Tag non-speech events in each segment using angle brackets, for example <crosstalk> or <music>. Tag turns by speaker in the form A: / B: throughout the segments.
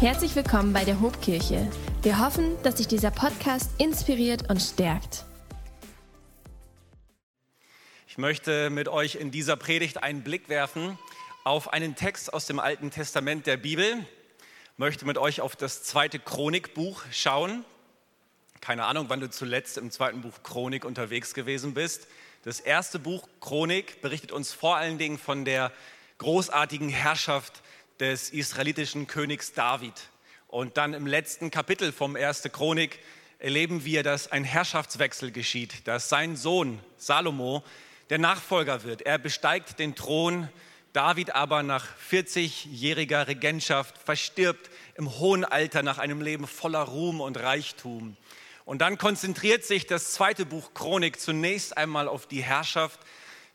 A: Herzlich willkommen bei der Hobkirche. Wir hoffen, dass sich dieser Podcast inspiriert und stärkt.
B: Ich möchte mit euch in dieser Predigt einen Blick werfen auf einen Text aus dem Alten Testament der Bibel. Ich möchte mit euch auf das zweite Chronikbuch schauen. Keine Ahnung, wann du zuletzt im zweiten Buch Chronik unterwegs gewesen bist. Das erste Buch Chronik berichtet uns vor allen Dingen von der großartigen Herrschaft des israelitischen Königs David. Und dann im letzten Kapitel vom 1. Chronik erleben wir, dass ein Herrschaftswechsel geschieht, dass sein Sohn Salomo der Nachfolger wird. Er besteigt den Thron, David aber nach 40-jähriger Regentschaft verstirbt im hohen Alter nach einem Leben voller Ruhm und Reichtum. Und dann konzentriert sich das zweite Buch Chronik zunächst einmal auf die Herrschaft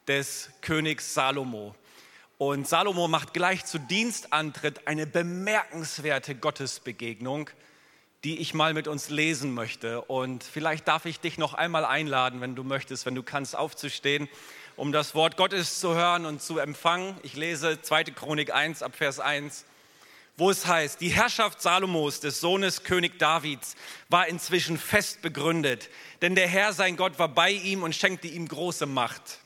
B: des Königs Salomo. Und Salomo macht gleich zu Dienstantritt eine bemerkenswerte Gottesbegegnung, die ich mal mit uns lesen möchte. Und vielleicht darf ich dich noch einmal einladen, wenn du möchtest, wenn du kannst, aufzustehen, um das Wort Gottes zu hören und zu empfangen. Ich lese 2. Chronik 1 ab Vers 1 wo es heißt, die Herrschaft Salomos, des Sohnes König Davids, war inzwischen fest begründet, denn der Herr, sein Gott, war bei ihm und schenkte ihm große Macht.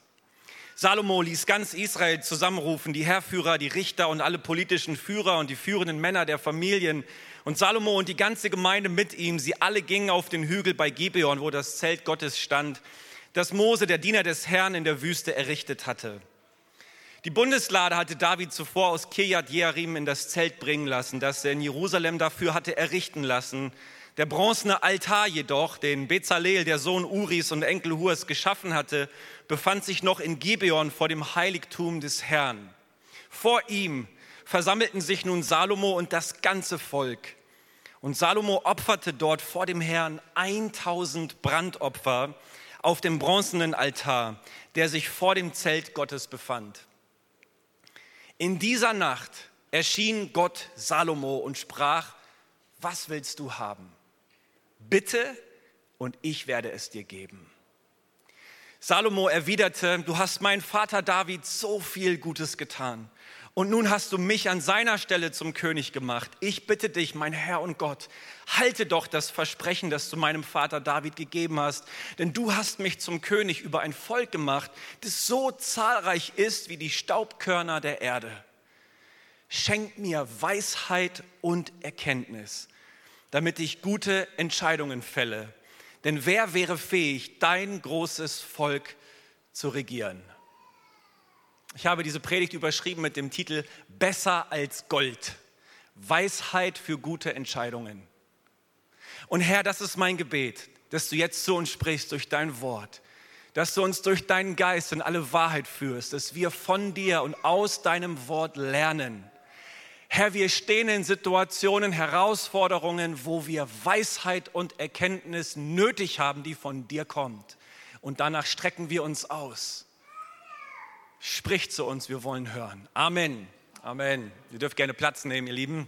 B: Salomo ließ ganz Israel zusammenrufen, die Herrführer, die Richter und alle politischen Führer und die führenden Männer der Familien. Und Salomo und die ganze Gemeinde mit ihm, sie alle gingen auf den Hügel bei Gibeon, wo das Zelt Gottes stand, das Mose, der Diener des Herrn, in der Wüste errichtet hatte. Die Bundeslade hatte David zuvor aus Kirjat Jearim in das Zelt bringen lassen, das er in Jerusalem dafür hatte errichten lassen. Der bronzene Altar jedoch, den Bezalel, der Sohn Uris und Enkel Hurs, geschaffen hatte, befand sich noch in Gibeon vor dem Heiligtum des Herrn. Vor ihm versammelten sich nun Salomo und das ganze Volk. Und Salomo opferte dort vor dem Herrn 1000 Brandopfer auf dem bronzenen Altar, der sich vor dem Zelt Gottes befand. In dieser Nacht erschien Gott Salomo und sprach, was willst du haben? Bitte und ich werde es dir geben. Salomo erwiderte, du hast meinen Vater David so viel Gutes getan. Und nun hast du mich an seiner Stelle zum König gemacht. Ich bitte dich, mein Herr und Gott, halte doch das Versprechen, das du meinem Vater David gegeben hast. Denn du hast mich zum König über ein Volk gemacht, das so zahlreich ist wie die Staubkörner der Erde. Schenk mir Weisheit und Erkenntnis, damit ich gute Entscheidungen fälle. Denn wer wäre fähig, dein großes Volk zu regieren? Ich habe diese Predigt überschrieben mit dem Titel Besser als Gold. Weisheit für gute Entscheidungen. Und Herr, das ist mein Gebet, dass du jetzt zu uns sprichst durch dein Wort, dass du uns durch deinen Geist in alle Wahrheit führst, dass wir von dir und aus deinem Wort lernen Herr, wir stehen in Situationen, Herausforderungen, wo wir Weisheit und Erkenntnis nötig haben, die von dir kommt. Und danach strecken wir uns aus. Sprich zu uns, wir wollen hören. Amen. Amen. Ihr dürft gerne Platz nehmen, ihr Lieben.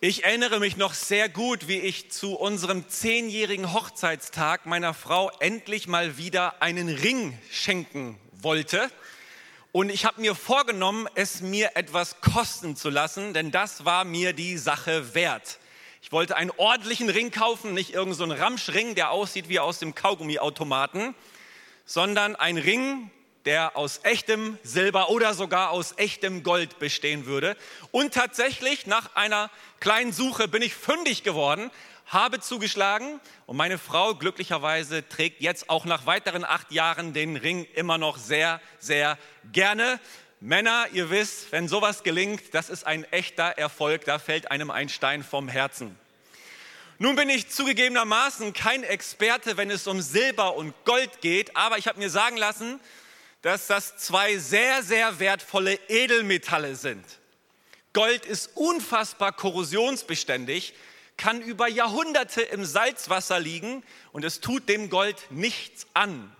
B: Ich erinnere mich noch sehr gut, wie ich zu unserem zehnjährigen Hochzeitstag meiner Frau endlich mal wieder einen Ring schenken wollte. Und ich habe mir vorgenommen, es mir etwas kosten zu lassen, denn das war mir die Sache wert. Ich wollte einen ordentlichen Ring kaufen, nicht irgendeinen so Ramschring, der aussieht wie aus dem Kaugummiautomaten, sondern ein Ring, der aus echtem Silber oder sogar aus echtem Gold bestehen würde. Und tatsächlich, nach einer kleinen Suche bin ich fündig geworden habe zugeschlagen und meine Frau glücklicherweise trägt jetzt auch nach weiteren acht Jahren den Ring immer noch sehr, sehr gerne. Männer, ihr wisst, wenn sowas gelingt, das ist ein echter Erfolg, da fällt einem ein Stein vom Herzen. Nun bin ich zugegebenermaßen kein Experte, wenn es um Silber und Gold geht, aber ich habe mir sagen lassen, dass das zwei sehr, sehr wertvolle Edelmetalle sind. Gold ist unfassbar korrosionsbeständig, kann über Jahrhunderte im Salzwasser liegen und es tut dem Gold nichts an.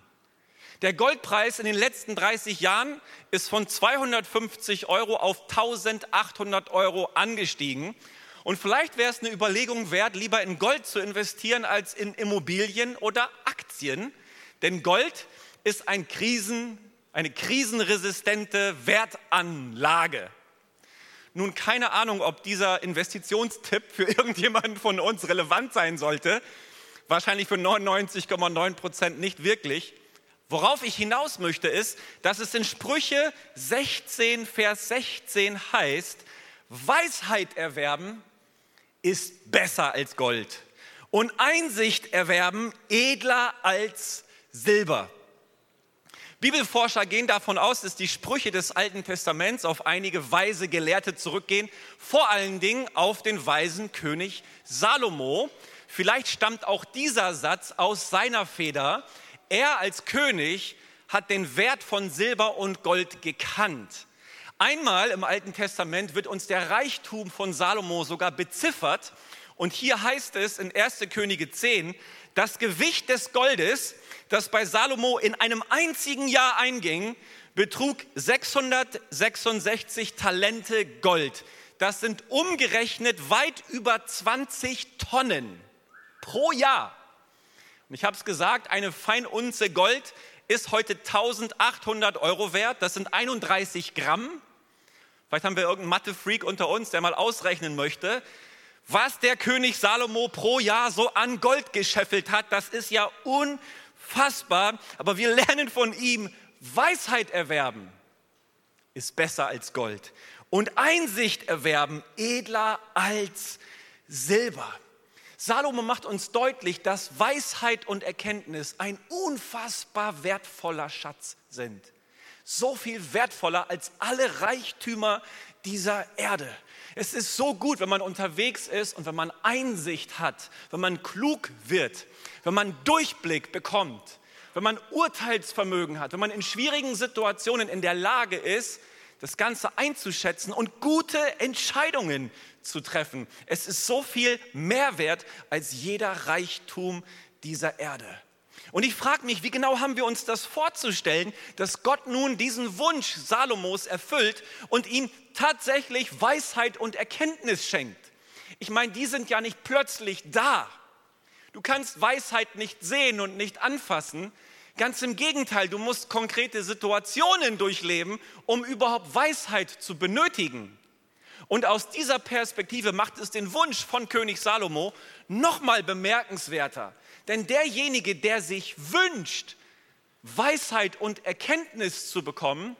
B: Der Goldpreis in den letzten 30 Jahren ist von 250 Euro auf 1800 Euro angestiegen. Und vielleicht wäre es eine Überlegung wert, lieber in Gold zu investieren als in Immobilien oder Aktien. Denn Gold ist ein Krisen, eine krisenresistente Wertanlage. Nun, keine Ahnung, ob dieser Investitionstipp für <laughs> irgendjemanden von uns relevant sein sollte. Wahrscheinlich für 99,9 Prozent nicht wirklich. Worauf ich hinaus möchte, ist, dass es in Sprüche 16, Vers 16 heißt, Weisheit erwerben ist besser als Gold und Einsicht erwerben edler als Silber. Bibelforscher gehen davon aus, dass die Sprüche des Alten Testaments auf einige weise Gelehrte zurückgehen, vor allen Dingen auf den weisen König Salomo. Vielleicht stammt auch dieser Satz aus seiner Feder. Er als König hat den Wert von Silber und Gold gekannt. Einmal im Alten Testament wird uns der Reichtum von Salomo sogar beziffert. Und hier heißt es in 1. Könige 10, das Gewicht des Goldes das bei Salomo in einem einzigen Jahr einging, betrug 666 Talente Gold. Das sind umgerechnet weit über 20 Tonnen pro Jahr. Und ich habe es gesagt, eine Feinunze Gold ist heute 1800 Euro wert. Das sind 31 Gramm. Vielleicht haben wir irgendeinen Mathe-Freak unter uns, der mal ausrechnen möchte, was der König Salomo pro Jahr so an Gold gescheffelt hat. Das ist ja unfassbar aber wir lernen von ihm, Weisheit erwerben ist besser als Gold und Einsicht erwerben edler als Silber. Salomo macht uns deutlich, dass Weisheit und Erkenntnis ein unfassbar wertvoller Schatz sind. So viel wertvoller als alle Reichtümer dieser Erde. Es ist so gut, wenn man unterwegs ist und wenn man Einsicht hat, wenn man klug wird, wenn man Durchblick bekommt, wenn man Urteilsvermögen hat, wenn man in schwierigen Situationen in der Lage ist, das Ganze einzuschätzen und gute Entscheidungen zu treffen. Es ist so viel mehr wert als jeder Reichtum dieser Erde. Und ich frage mich, wie genau haben wir uns das vorzustellen, dass Gott nun diesen Wunsch Salomos erfüllt und ihm tatsächlich Weisheit und Erkenntnis schenkt? Ich meine, die sind ja nicht plötzlich da. Du kannst Weisheit nicht sehen und nicht anfassen. Ganz im Gegenteil, du musst konkrete Situationen durchleben, um überhaupt Weisheit zu benötigen. Und aus dieser Perspektive macht es den Wunsch von König Salomo noch mal bemerkenswerter. Denn derjenige, der sich wünscht, Weisheit und Erkenntnis zu bekommen,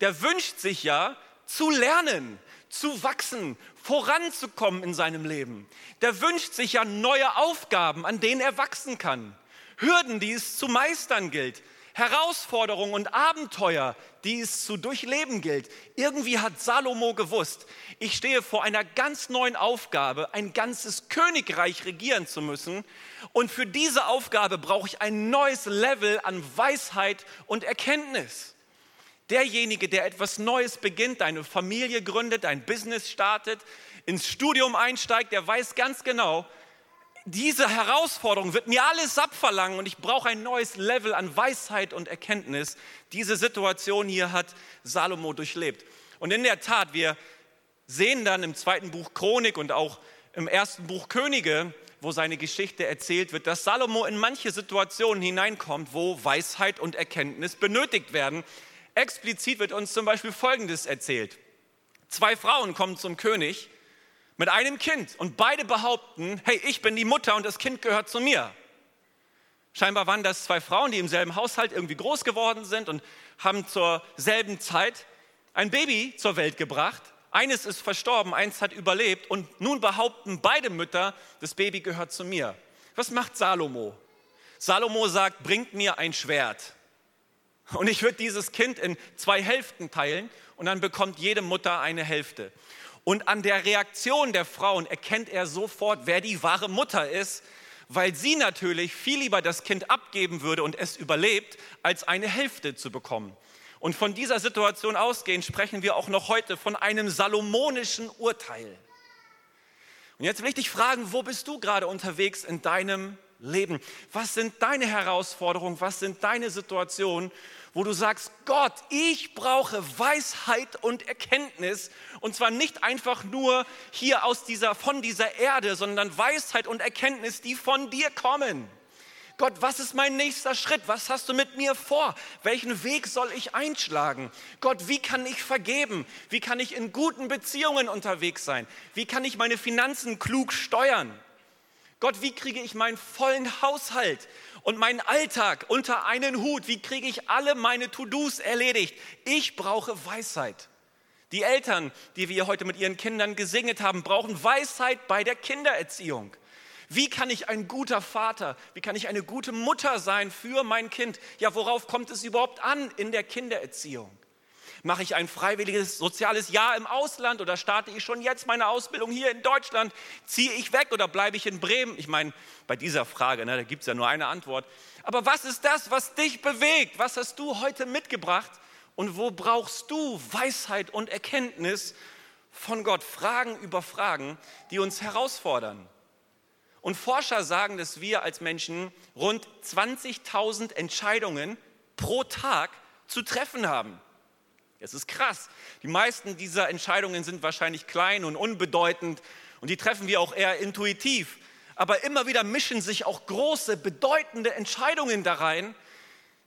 B: der wünscht sich ja zu lernen, zu wachsen, voranzukommen in seinem Leben. Der wünscht sich ja neue Aufgaben, an denen er wachsen kann. Hürden, die es zu meistern gilt. Herausforderungen und Abenteuer, die es zu durchleben gilt. Irgendwie hat Salomo gewusst, ich stehe vor einer ganz neuen Aufgabe, ein ganzes Königreich regieren zu müssen. Und für diese Aufgabe brauche ich ein neues Level an Weisheit und Erkenntnis. Derjenige, der etwas Neues beginnt, eine Familie gründet, ein Business startet, ins Studium einsteigt, der weiß ganz genau, diese Herausforderung wird mir alles abverlangen und ich brauche ein neues Level an Weisheit und Erkenntnis. Diese Situation hier hat Salomo durchlebt. Und in der Tat, wir sehen dann im zweiten Buch Chronik und auch im ersten Buch Könige, wo seine Geschichte erzählt wird, dass Salomo in manche Situationen hineinkommt, wo Weisheit und Erkenntnis benötigt werden. Explizit wird uns zum Beispiel Folgendes erzählt. Zwei Frauen kommen zum König mit einem Kind und beide behaupten, hey, ich bin die Mutter und das Kind gehört zu mir. Scheinbar waren das zwei Frauen, die im selben Haushalt irgendwie groß geworden sind und haben zur selben Zeit ein Baby zur Welt gebracht. Eines ist verstorben, eins hat überlebt und nun behaupten beide Mütter, das Baby gehört zu mir. Was macht Salomo? Salomo sagt, bringt mir ein Schwert. Und ich würde dieses Kind in zwei Hälften teilen und dann bekommt jede Mutter eine Hälfte. Und an der Reaktion der Frauen erkennt er sofort, wer die wahre Mutter ist, weil sie natürlich viel lieber das Kind abgeben würde und es überlebt, als eine Hälfte zu bekommen. Und von dieser Situation ausgehend sprechen wir auch noch heute von einem salomonischen Urteil. Und jetzt will ich dich fragen, wo bist du gerade unterwegs in deinem Leben? Was sind deine Herausforderungen? Was sind deine Situationen, wo du sagst, Gott, ich brauche Weisheit und Erkenntnis und zwar nicht einfach nur hier aus dieser, von dieser Erde, sondern Weisheit und Erkenntnis, die von dir kommen. Gott, was ist mein nächster Schritt? Was hast du mit mir vor? Welchen Weg soll ich einschlagen? Gott, wie kann ich vergeben? Wie kann ich in guten Beziehungen unterwegs sein? Wie kann ich meine Finanzen klug steuern? Gott, wie kriege ich meinen vollen Haushalt und meinen Alltag unter einen Hut? Wie kriege ich alle meine To-Dos erledigt? Ich brauche Weisheit. Die Eltern, die wir heute mit ihren Kindern gesegnet haben, brauchen Weisheit bei der Kindererziehung. Wie kann ich ein guter Vater, wie kann ich eine gute Mutter sein für mein Kind? Ja, worauf kommt es überhaupt an in der Kindererziehung? Mache ich ein freiwilliges soziales Jahr im Ausland oder starte ich schon jetzt meine Ausbildung hier in Deutschland? Ziehe ich weg oder bleibe ich in Bremen? Ich meine, bei dieser Frage, ne, da gibt es ja nur eine Antwort. Aber was ist das, was dich bewegt? Was hast du heute mitgebracht? Und wo brauchst du Weisheit und Erkenntnis von Gott? Fragen über Fragen, die uns herausfordern. Und Forscher sagen, dass wir als Menschen rund 20.000 Entscheidungen pro Tag zu treffen haben. Es ist krass. Die meisten dieser Entscheidungen sind wahrscheinlich klein und unbedeutend und die treffen wir auch eher intuitiv. Aber immer wieder mischen sich auch große, bedeutende Entscheidungen da rein,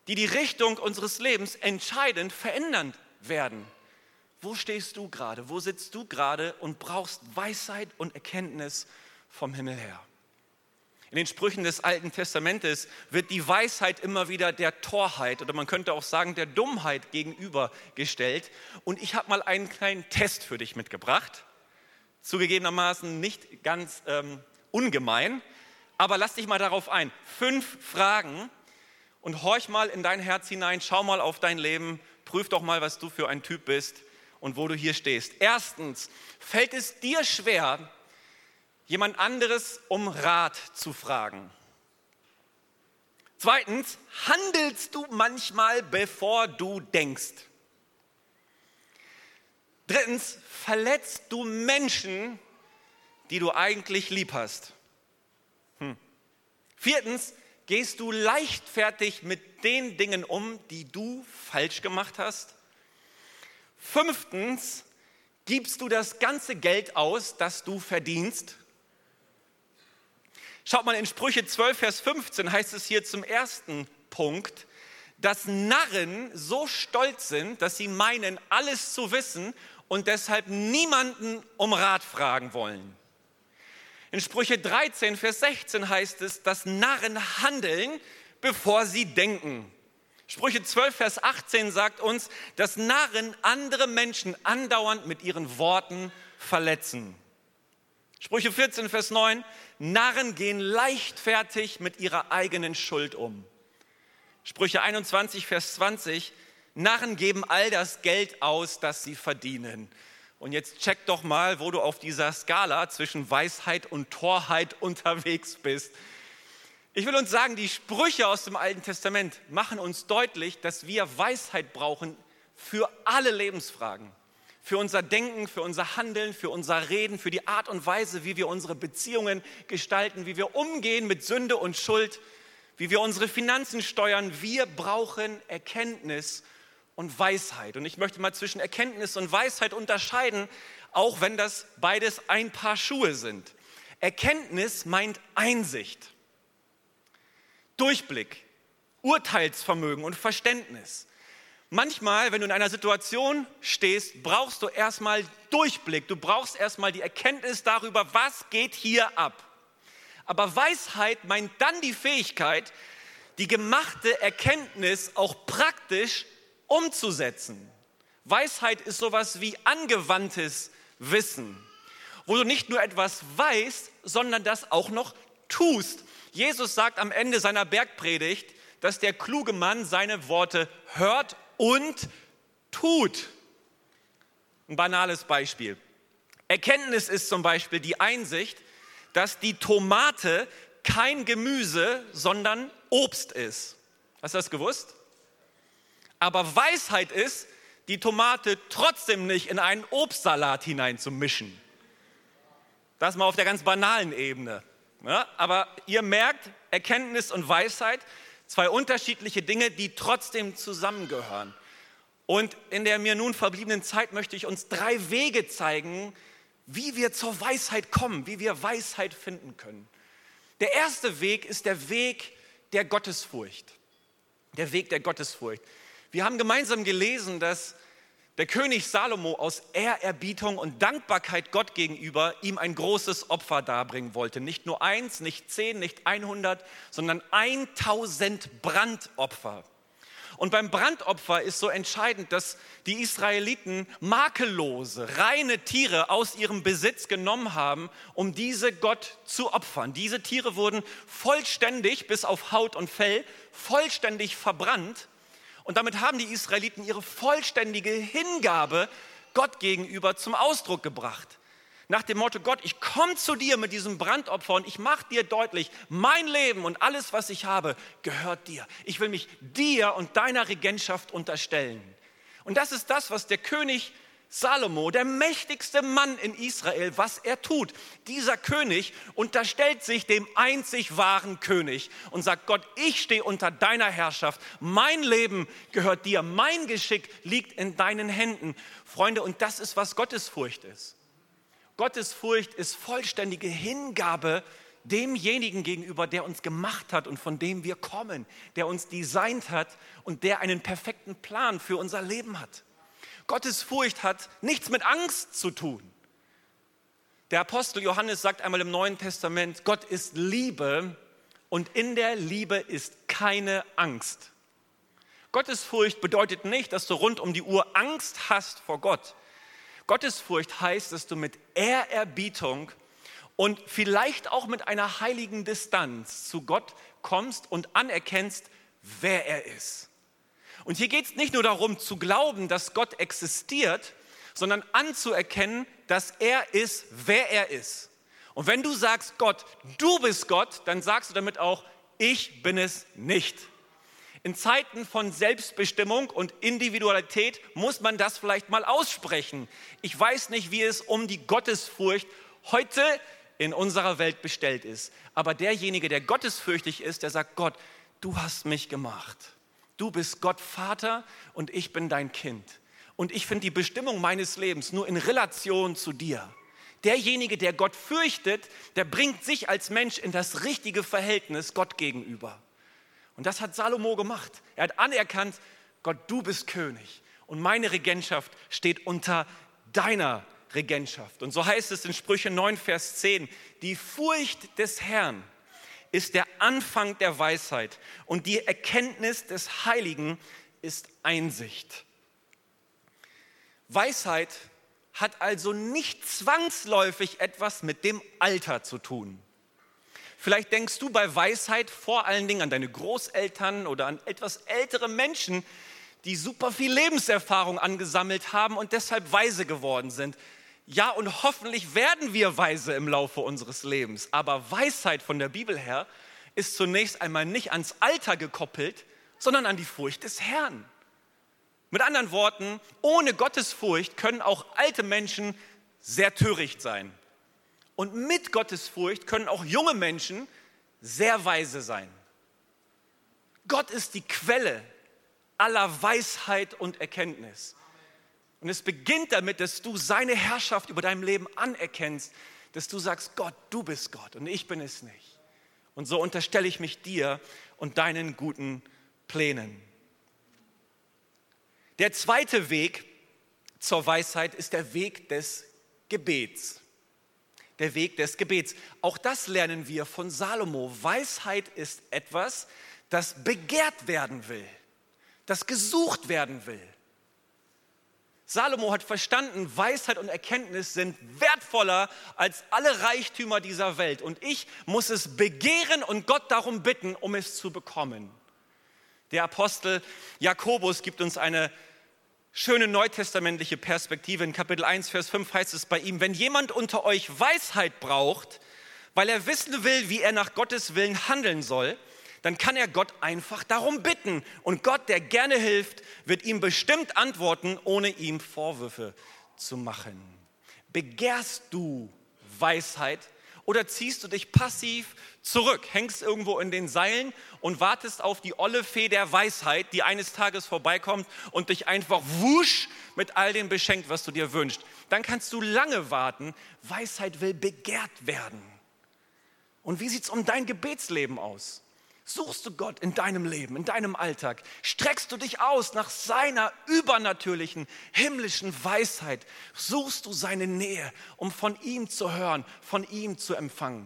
B: die die Richtung unseres Lebens entscheidend verändern werden. Wo stehst du gerade? Wo sitzt du gerade und brauchst Weisheit und Erkenntnis vom Himmel her? In den Sprüchen des Alten Testamentes wird die Weisheit immer wieder der Torheit oder man könnte auch sagen der Dummheit gegenübergestellt. Und ich habe mal einen kleinen Test für dich mitgebracht. Zugegebenermaßen nicht ganz ähm, ungemein, aber lass dich mal darauf ein. Fünf Fragen und horch mal in dein Herz hinein, schau mal auf dein Leben, prüf doch mal, was du für ein Typ bist und wo du hier stehst. Erstens, fällt es dir schwer, jemand anderes um Rat zu fragen. Zweitens, handelst du manchmal, bevor du denkst. Drittens, verletzt du Menschen, die du eigentlich lieb hast. Hm. Viertens, gehst du leichtfertig mit den Dingen um, die du falsch gemacht hast. Fünftens, gibst du das ganze Geld aus, das du verdienst. Schaut mal in Sprüche 12, Vers 15 heißt es hier zum ersten Punkt, dass Narren so stolz sind, dass sie meinen, alles zu wissen und deshalb niemanden um Rat fragen wollen. In Sprüche 13, Vers 16 heißt es, dass Narren handeln, bevor sie denken. Sprüche 12, Vers 18 sagt uns, dass Narren andere Menschen andauernd mit ihren Worten verletzen. Sprüche 14, Vers 9, Narren gehen leichtfertig mit ihrer eigenen Schuld um. Sprüche 21, Vers 20, Narren geben all das Geld aus, das sie verdienen. Und jetzt check doch mal, wo du auf dieser Skala zwischen Weisheit und Torheit unterwegs bist. Ich will uns sagen, die Sprüche aus dem Alten Testament machen uns deutlich, dass wir Weisheit brauchen für alle Lebensfragen für unser Denken, für unser Handeln, für unser Reden, für die Art und Weise, wie wir unsere Beziehungen gestalten, wie wir umgehen mit Sünde und Schuld, wie wir unsere Finanzen steuern. Wir brauchen Erkenntnis und Weisheit. Und ich möchte mal zwischen Erkenntnis und Weisheit unterscheiden, auch wenn das beides ein Paar Schuhe sind. Erkenntnis meint Einsicht, Durchblick, Urteilsvermögen und Verständnis. Manchmal, wenn du in einer Situation stehst, brauchst du erstmal Durchblick. Du brauchst erstmal die Erkenntnis darüber, was geht hier ab. Aber Weisheit meint dann die Fähigkeit, die gemachte Erkenntnis auch praktisch umzusetzen. Weisheit ist sowas wie angewandtes Wissen, wo du nicht nur etwas weißt, sondern das auch noch tust. Jesus sagt am Ende seiner Bergpredigt, dass der kluge Mann seine Worte hört und tut. Ein banales Beispiel. Erkenntnis ist zum Beispiel die Einsicht, dass die Tomate kein Gemüse, sondern Obst ist. Hast du das gewusst? Aber Weisheit ist, die Tomate trotzdem nicht in einen Obstsalat hineinzumischen. Das mal auf der ganz banalen Ebene. Ja, aber ihr merkt, Erkenntnis und Weisheit Zwei unterschiedliche Dinge, die trotzdem zusammengehören. Und in der mir nun verbliebenen Zeit möchte ich uns drei Wege zeigen, wie wir zur Weisheit kommen, wie wir Weisheit finden können. Der erste Weg ist der Weg der Gottesfurcht. Der Weg der Gottesfurcht. Wir haben gemeinsam gelesen, dass der König Salomo aus Ehrerbietung und Dankbarkeit Gott gegenüber ihm ein großes Opfer darbringen wollte. Nicht nur eins, nicht zehn, nicht 100, sondern 1000 Brandopfer. Und beim Brandopfer ist so entscheidend, dass die Israeliten makellose, reine Tiere aus ihrem Besitz genommen haben, um diese Gott zu opfern. Diese Tiere wurden vollständig, bis auf Haut und Fell, vollständig verbrannt. Und damit haben die Israeliten ihre vollständige Hingabe Gott gegenüber zum Ausdruck gebracht nach dem Motto, Gott, ich komme zu dir mit diesem Brandopfer und ich mache dir deutlich, mein Leben und alles, was ich habe, gehört dir. Ich will mich dir und deiner Regentschaft unterstellen. Und das ist das, was der König Salomo, der mächtigste Mann in Israel, was er tut. Dieser König unterstellt sich dem einzig wahren König und sagt, Gott, ich stehe unter deiner Herrschaft, mein Leben gehört dir, mein Geschick liegt in deinen Händen. Freunde, und das ist, was Gottesfurcht ist. Gottesfurcht ist vollständige Hingabe demjenigen gegenüber, der uns gemacht hat und von dem wir kommen, der uns designt hat und der einen perfekten Plan für unser Leben hat. Gottesfurcht hat nichts mit Angst zu tun. Der Apostel Johannes sagt einmal im Neuen Testament, Gott ist Liebe und in der Liebe ist keine Angst. Gottesfurcht bedeutet nicht, dass du rund um die Uhr Angst hast vor Gott, Gottesfurcht heißt, dass du mit Ehrerbietung und vielleicht auch mit einer heiligen Distanz zu Gott kommst und anerkennst, wer er ist. Und hier geht es nicht nur darum zu glauben, dass Gott existiert, sondern anzuerkennen, dass er ist, wer er ist. Und wenn du sagst, Gott, du bist Gott, dann sagst du damit auch, ich bin es nicht. In Zeiten von Selbstbestimmung und Individualität muss man das vielleicht mal aussprechen. Ich weiß nicht, wie es um die Gottesfurcht heute in unserer Welt bestellt ist. Aber derjenige, der gottesfürchtig ist, der sagt, Gott, du hast mich gemacht. Du bist Gott Vater und ich bin dein Kind. Und ich finde die Bestimmung meines Lebens nur in Relation zu dir. Derjenige, der Gott fürchtet, der bringt sich als Mensch in das richtige Verhältnis Gott gegenüber. Und das hat Salomo gemacht. Er hat anerkannt, Gott, du bist König und meine Regentschaft steht unter deiner Regentschaft. Und so heißt es in Sprüche 9, Vers 10, die Furcht des Herrn ist der Anfang der Weisheit und die Erkenntnis des Heiligen ist Einsicht. Weisheit hat also nicht zwangsläufig etwas mit dem Alter zu tun. Vielleicht denkst du bei Weisheit vor allen Dingen an deine Großeltern oder an etwas ältere Menschen, die super viel Lebenserfahrung angesammelt haben und deshalb weise geworden sind. Ja, und hoffentlich werden wir weise im Laufe unseres Lebens. Aber Weisheit von der Bibel her ist zunächst einmal nicht ans Alter gekoppelt, sondern an die Furcht des Herrn. Mit anderen Worten, ohne Gottesfurcht können auch alte Menschen sehr töricht sein. Und mit Gottesfurcht können auch junge Menschen sehr weise sein. Gott ist die Quelle aller Weisheit und Erkenntnis. Und es beginnt damit, dass du seine Herrschaft über deinem Leben anerkennst, dass du sagst, Gott, du bist Gott und ich bin es nicht. Und so unterstelle ich mich dir und deinen guten Plänen. Der zweite Weg zur Weisheit ist der Weg des Gebets der Weg des Gebets. Auch das lernen wir von Salomo. Weisheit ist etwas, das begehrt werden will, das gesucht werden will. Salomo hat verstanden, Weisheit und Erkenntnis sind wertvoller als alle Reichtümer dieser Welt. Und ich muss es begehren und Gott darum bitten, um es zu bekommen. Der Apostel Jakobus gibt uns eine schöne neutestamentliche Perspektive. In Kapitel 1, Vers 5 heißt es bei ihm, wenn jemand unter euch Weisheit braucht, weil er wissen will, wie er nach Gottes Willen handeln soll, dann kann er Gott einfach darum bitten. Und Gott, der gerne hilft, wird ihm bestimmt antworten, ohne ihm Vorwürfe zu machen. Begehrst du Weisheit oder ziehst du dich passiv zurück, hängst irgendwo in den Seilen und wartest auf die olle Fee der Weisheit, die eines Tages vorbeikommt und dich einfach wusch mit all dem beschenkt, was du dir wünschst. Dann kannst du lange warten. Weisheit will begehrt werden. Und wie sieht es um dein Gebetsleben aus? Suchst du Gott in deinem Leben, in deinem Alltag? Streckst du dich aus nach seiner übernatürlichen, himmlischen Weisheit? Suchst du seine Nähe, um von ihm zu hören, von ihm zu empfangen?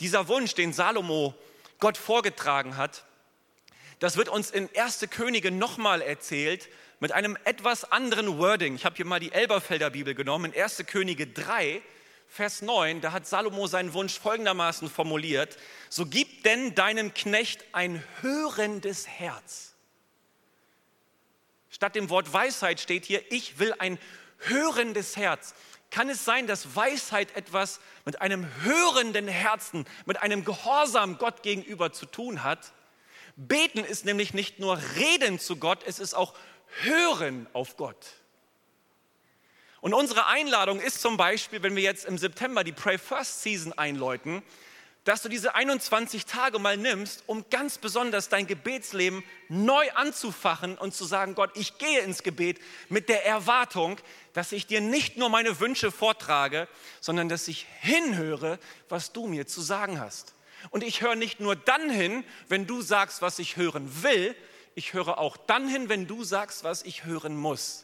B: Dieser Wunsch, den Salomo Gott vorgetragen hat, das wird uns in 1. Könige nochmal erzählt mit einem etwas anderen Wording. Ich habe hier mal die Elberfelder Bibel genommen, in 1. Könige 3, Vers 9, da hat Salomo seinen Wunsch folgendermaßen formuliert, so gib denn deinem Knecht ein hörendes Herz. Statt dem Wort Weisheit steht hier, ich will ein hörendes Herz. Kann es sein, dass Weisheit etwas mit einem hörenden Herzen, mit einem Gehorsam Gott gegenüber zu tun hat? Beten ist nämlich nicht nur Reden zu Gott, es ist auch Hören auf Gott. Und unsere Einladung ist zum Beispiel, wenn wir jetzt im September die Pray First Season einläuten, dass du diese 21 Tage mal nimmst, um ganz besonders dein Gebetsleben neu anzufachen und zu sagen, Gott, ich gehe ins Gebet mit der Erwartung, dass ich dir nicht nur meine Wünsche vortrage, sondern dass ich hinhöre, was du mir zu sagen hast. Und ich höre nicht nur dann hin, wenn du sagst, was ich hören will, ich höre auch dann hin, wenn du sagst, was ich hören muss.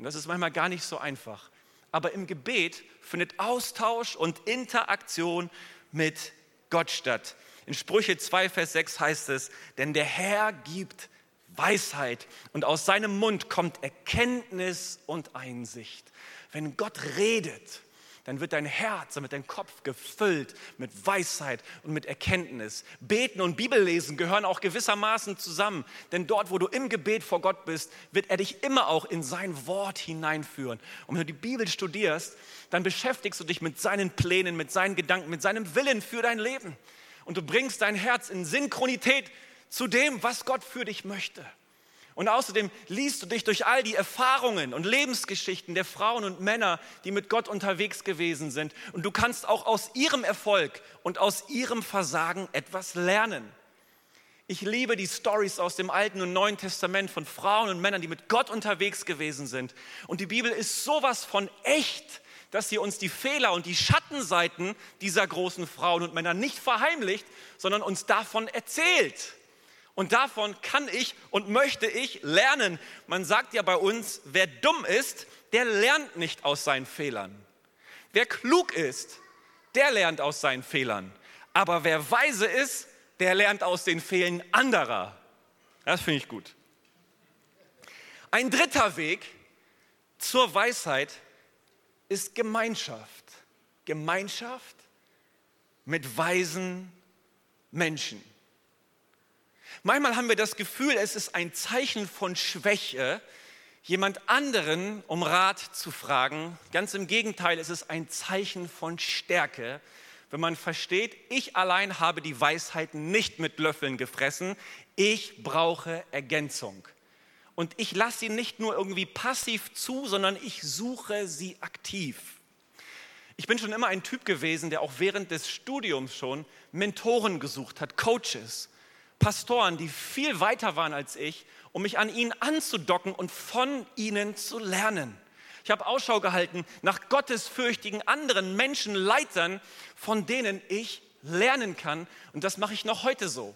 B: Und das ist manchmal gar nicht so einfach. Aber im Gebet findet Austausch und Interaktion mit Gott statt. In Sprüche 2, Vers 6 heißt es, denn der Herr gibt Weisheit und aus seinem Mund kommt Erkenntnis und Einsicht. Wenn Gott redet, dann wird dein Herz, wird dein Kopf gefüllt mit Weisheit und mit Erkenntnis. Beten und Bibellesen gehören auch gewissermaßen zusammen, denn dort, wo du im Gebet vor Gott bist, wird er dich immer auch in sein Wort hineinführen. Und wenn du die Bibel studierst, dann beschäftigst du dich mit seinen Plänen, mit seinen Gedanken, mit seinem Willen für dein Leben. Und du bringst dein Herz in Synchronität zu dem, was Gott für dich möchte. Und außerdem liest du dich durch all die Erfahrungen und Lebensgeschichten der Frauen und Männer, die mit Gott unterwegs gewesen sind. Und du kannst auch aus ihrem Erfolg und aus ihrem Versagen etwas lernen. Ich liebe die Stories aus dem Alten und Neuen Testament von Frauen und Männern, die mit Gott unterwegs gewesen sind. Und die Bibel ist sowas von echt, dass sie uns die Fehler und die Schattenseiten dieser großen Frauen und Männer nicht verheimlicht, sondern uns davon erzählt. Und davon kann ich und möchte ich lernen. Man sagt ja bei uns, wer dumm ist, der lernt nicht aus seinen Fehlern. Wer klug ist, der lernt aus seinen Fehlern. Aber wer weise ist, der lernt aus den Fehlern anderer. Das finde ich gut. Ein dritter Weg zur Weisheit ist Gemeinschaft. Gemeinschaft mit weisen Menschen. Manchmal haben wir das Gefühl, es ist ein Zeichen von Schwäche, jemand anderen um Rat zu fragen. Ganz im Gegenteil, es ist ein Zeichen von Stärke, wenn man versteht, ich allein habe die Weisheiten nicht mit Löffeln gefressen, ich brauche Ergänzung. Und ich lasse sie nicht nur irgendwie passiv zu, sondern ich suche sie aktiv. Ich bin schon immer ein Typ gewesen, der auch während des Studiums schon Mentoren gesucht hat, Coaches. Pastoren, die viel weiter waren als ich, um mich an ihnen anzudocken und von ihnen zu lernen. Ich habe Ausschau gehalten nach gottesfürchtigen anderen Menschen, Leitern, von denen ich lernen kann. Und das mache ich noch heute so.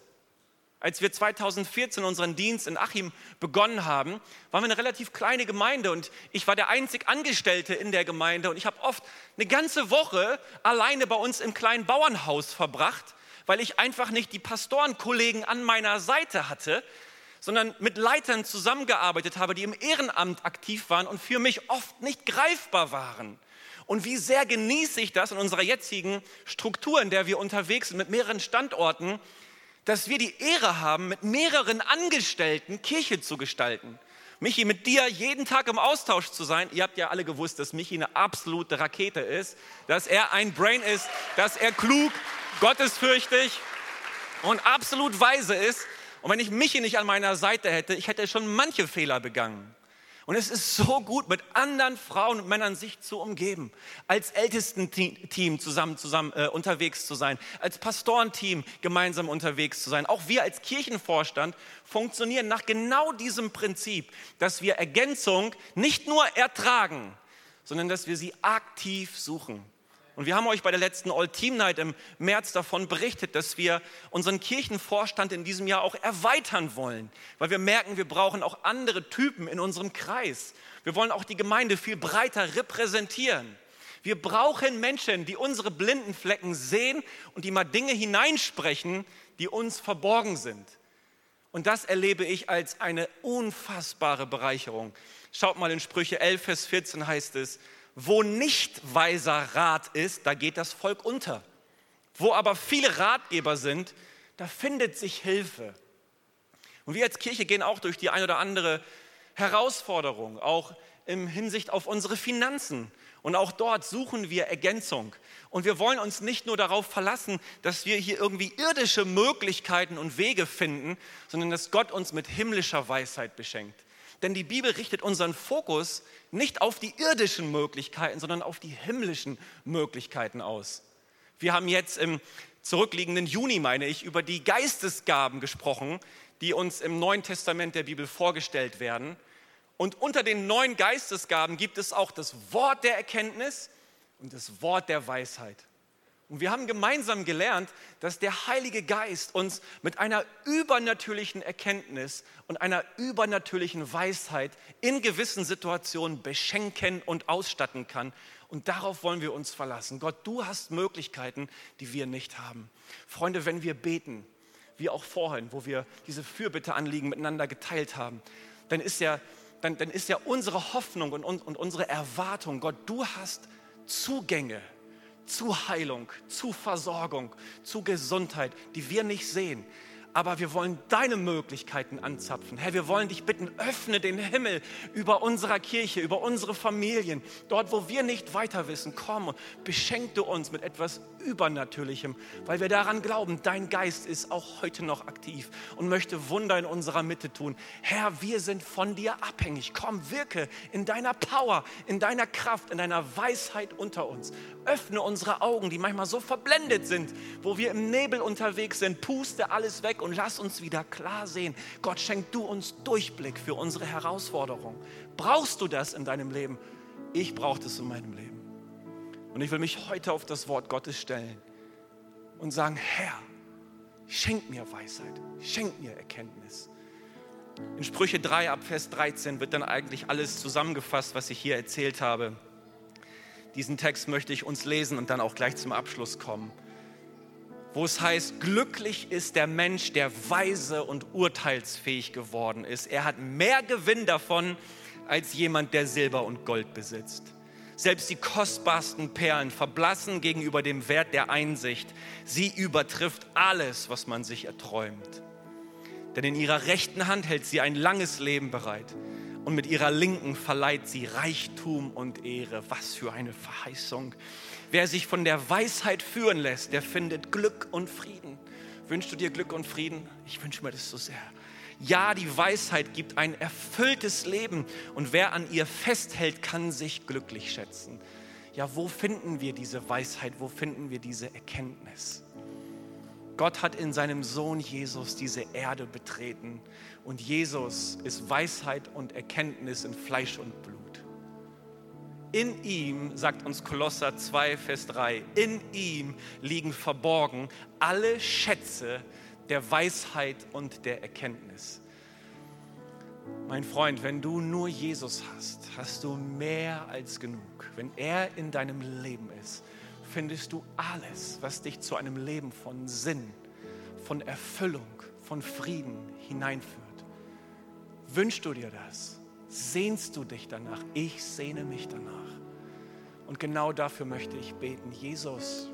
B: Als wir 2014 unseren Dienst in Achim begonnen haben, waren wir eine relativ kleine Gemeinde und ich war der einzig Angestellte in der Gemeinde und ich habe oft eine ganze Woche alleine bei uns im kleinen Bauernhaus verbracht weil ich einfach nicht die Pastorenkollegen an meiner Seite hatte, sondern mit Leitern zusammengearbeitet habe, die im Ehrenamt aktiv waren und für mich oft nicht greifbar waren. Und wie sehr genieße ich das in unserer jetzigen Struktur, in der wir unterwegs sind, mit mehreren Standorten, dass wir die Ehre haben, mit mehreren Angestellten Kirche zu gestalten. Michi, mit dir jeden Tag im Austausch zu sein. Ihr habt ja alle gewusst, dass Michi eine absolute Rakete ist, dass er ein Brain ist, dass er klug, gottesfürchtig und absolut weise ist. Und wenn ich Michi nicht an meiner Seite hätte, ich hätte schon manche Fehler begangen. Und es ist so gut, mit anderen Frauen und Männern sich zu umgeben, als Ältesten-Team zusammen, zusammen äh, unterwegs zu sein, als Pastorenteam gemeinsam unterwegs zu sein. Auch wir als Kirchenvorstand funktionieren nach genau diesem Prinzip, dass wir Ergänzung nicht nur ertragen, sondern dass wir sie aktiv suchen. Und wir haben euch bei der letzten All Team Night im März davon berichtet, dass wir unseren Kirchenvorstand in diesem Jahr auch erweitern wollen, weil wir merken, wir brauchen auch andere Typen in unserem Kreis. Wir wollen auch die Gemeinde viel breiter repräsentieren. Wir brauchen Menschen, die unsere blinden Flecken sehen und die mal Dinge hineinsprechen, die uns verborgen sind. Und das erlebe ich als eine unfassbare Bereicherung. Schaut mal in Sprüche 11, Vers 14 heißt es, wo nicht weiser Rat ist, da geht das Volk unter. Wo aber viele Ratgeber sind, da findet sich Hilfe. Und wir als Kirche gehen auch durch die ein oder andere Herausforderung, auch im Hinsicht auf unsere Finanzen. Und auch dort suchen wir Ergänzung. Und wir wollen uns nicht nur darauf verlassen, dass wir hier irgendwie irdische Möglichkeiten und Wege finden, sondern dass Gott uns mit himmlischer Weisheit beschenkt. Denn die Bibel richtet unseren Fokus nicht auf die irdischen Möglichkeiten, sondern auf die himmlischen Möglichkeiten aus. Wir haben jetzt im zurückliegenden Juni, meine ich, über die Geistesgaben gesprochen, die uns im Neuen Testament der Bibel vorgestellt werden. Und unter den neuen Geistesgaben gibt es auch das Wort der Erkenntnis und das Wort der Weisheit. Und wir haben gemeinsam gelernt, dass der Heilige Geist uns mit einer übernatürlichen Erkenntnis und einer übernatürlichen Weisheit in gewissen Situationen beschenken und ausstatten kann. Und darauf wollen wir uns verlassen. Gott, du hast Möglichkeiten, die wir nicht haben. Freunde, wenn wir beten, wie auch vorhin, wo wir diese Fürbitteanliegen miteinander geteilt haben, dann ist ja, dann, dann ist ja unsere Hoffnung und, und, und unsere Erwartung, Gott, du hast Zugänge zu Heilung, zu Versorgung, zu Gesundheit, die wir nicht sehen, aber wir wollen deine Möglichkeiten anzapfen. Herr, wir wollen dich bitten, öffne den Himmel über unserer Kirche, über unsere Familien. Dort, wo wir nicht weiter wissen, komm und beschenk du uns mit etwas Übernatürlichem, weil wir daran glauben, dein Geist ist auch heute noch aktiv und möchte Wunder in unserer Mitte tun. Herr, wir sind von dir abhängig. Komm, wirke in deiner Power, in deiner Kraft, in deiner Weisheit unter uns. Öffne unsere Augen, die manchmal so verblendet sind, wo wir im Nebel unterwegs sind. Puste alles weg und lass uns wieder klar sehen. Gott, schenk du uns Durchblick für unsere Herausforderung. Brauchst du das in deinem Leben? Ich brauche das in meinem Leben. Und ich will mich heute auf das Wort Gottes stellen und sagen, Herr, schenk mir Weisheit, schenk mir Erkenntnis. In Sprüche 3 ab Vers 13 wird dann eigentlich alles zusammengefasst, was ich hier erzählt habe. Diesen Text möchte ich uns lesen und dann auch gleich zum Abschluss kommen wo es heißt, glücklich ist der Mensch, der weise und urteilsfähig geworden ist. Er hat mehr Gewinn davon als jemand, der Silber und Gold besitzt. Selbst die kostbarsten Perlen verblassen gegenüber dem Wert der Einsicht. Sie übertrifft alles, was man sich erträumt. Denn in ihrer rechten Hand hält sie ein langes Leben bereit und mit ihrer linken verleiht sie Reichtum und Ehre. Was für eine Verheißung. Wer sich von der Weisheit führen lässt, der findet Glück und Frieden. Wünschst du dir Glück und Frieden? Ich wünsche mir das so sehr. Ja, die Weisheit gibt ein erfülltes Leben und wer an ihr festhält, kann sich glücklich schätzen. Ja, wo finden wir diese Weisheit? Wo finden wir diese Erkenntnis? Gott hat in seinem Sohn Jesus diese Erde betreten und Jesus ist Weisheit und Erkenntnis in Fleisch und Blut. In ihm, sagt uns Kolosser 2, Vers 3, in ihm liegen verborgen alle Schätze der Weisheit und der Erkenntnis. Mein Freund, wenn du nur Jesus hast, hast du mehr als genug. Wenn er in deinem Leben ist, findest du alles, was dich zu einem Leben von Sinn, von Erfüllung, von Frieden hineinführt. Wünschst du dir das? Sehnst du dich danach? Ich sehne mich danach. Und genau dafür möchte ich beten. Jesus,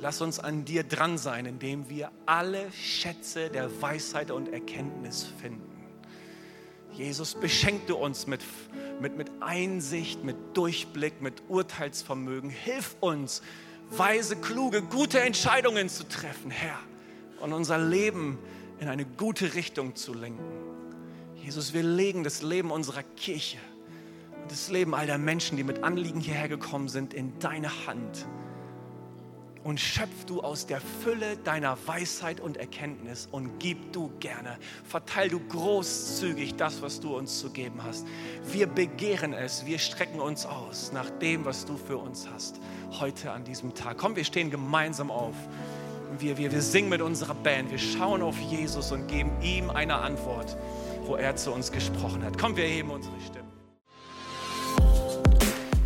B: lass uns an dir dran sein, indem wir alle Schätze der Weisheit und Erkenntnis finden. Jesus, beschenk du uns mit, mit, mit Einsicht, mit Durchblick, mit Urteilsvermögen. Hilf uns, weise, kluge, gute Entscheidungen zu treffen, Herr, und unser Leben in eine gute Richtung zu lenken. Jesus, wir legen das Leben unserer Kirche und das Leben all der Menschen, die mit Anliegen hierher gekommen sind, in deine Hand. Und schöpf du aus der Fülle deiner Weisheit und Erkenntnis und gib du gerne. Verteil du großzügig das, was du uns zu geben hast. Wir begehren es, wir strecken uns aus nach dem, was du für uns hast heute an diesem Tag. Komm, wir stehen gemeinsam auf. Wir, wir, wir singen mit unserer Band, wir schauen auf Jesus und geben ihm eine Antwort, wo er zu uns gesprochen hat. Komm, wir heben unsere Stimme.